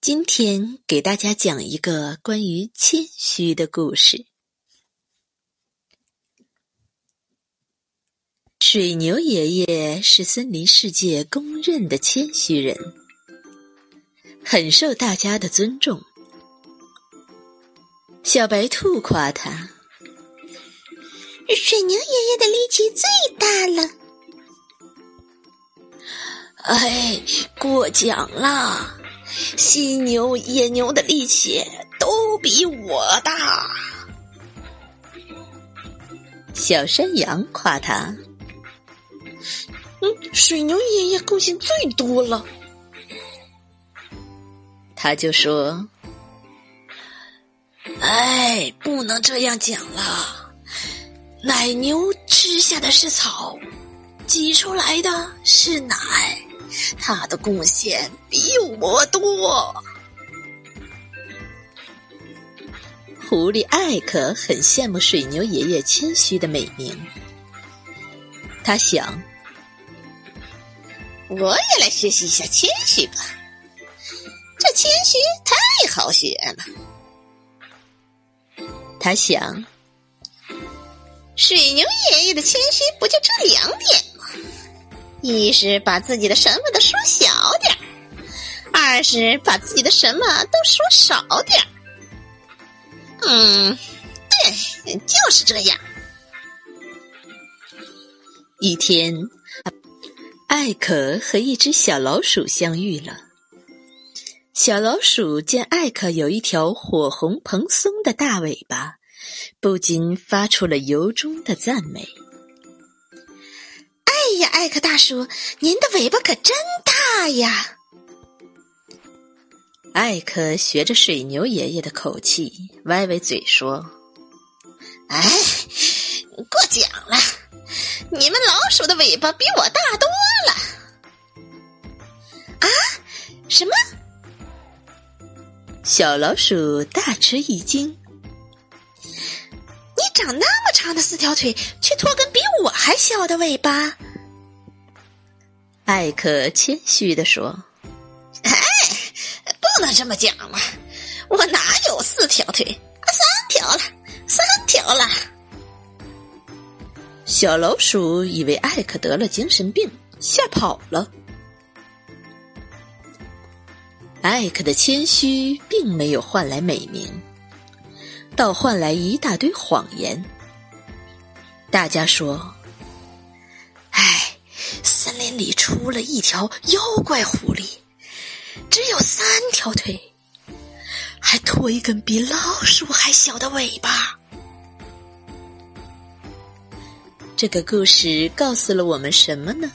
今天给大家讲一个关于谦虚的故事。水牛爷爷是森林世界公认的谦虚人，很受大家的尊重。小白兔夸他：“水牛爷爷的力气最大了。”哎，过奖了。犀牛、野牛的力气都比我大。小山羊夸他：“嗯，水牛爷爷贡献最多了。”他就说：“哎，不能这样讲了。奶牛吃下的是草，挤出来的是奶。”他的贡献比我多。狐狸艾克很羡慕水牛爷爷谦虚的美名，他想：“我也来学习一下谦虚吧，这谦虚太好学了。”他想：“水牛爷爷的谦虚不就这两点？”一是把自己的什么都说小点儿，二是把自己的什么都说少点儿。嗯，对，就是这样。一天，艾可和一只小老鼠相遇了。小老鼠见艾可有一条火红蓬松的大尾巴，不禁发出了由衷的赞美。哎呀，艾克大叔，您的尾巴可真大呀！艾克学着水牛爷爷的口气，歪歪嘴说：“哎，过奖了，你们老鼠的尾巴比我大多了。”啊？什么？小老鼠大吃一惊：“你长那么长的四条腿，却拖根比我还小的尾巴？”艾克谦虚地说：“哎，不能这么讲嘛！我哪有四条腿？三条了，三条了。”小老鼠以为艾克得了精神病，吓跑了。艾克的谦虚并没有换来美名，倒换来一大堆谎言。大家说。里出了一条妖怪狐狸，只有三条腿，还拖一根比老鼠还小的尾巴。这个故事告诉了我们什么呢？